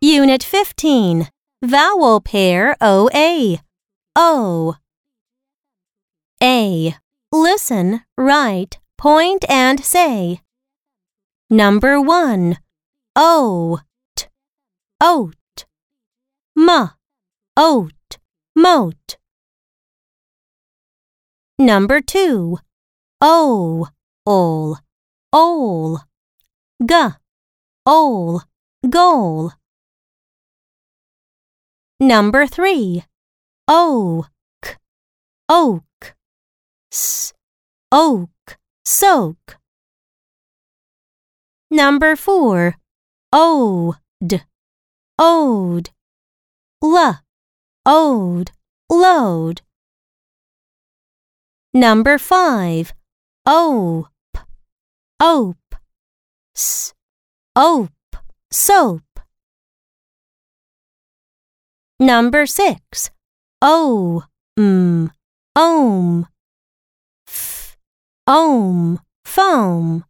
Unit 15 Vowel pair OA. O. A. Listen, write, point, and say. Number 1. Oat. Oat. M. Oat. Moat. Number 2. O. Ol. all, G. all, Goal. Number 3. Oak. Oak. S. Oak. Soak. Number 4. Ode. Ode. L. Ode. Load. Number 5. Ope. Ope. S. Soap. Number 6. O. M. F. Foam.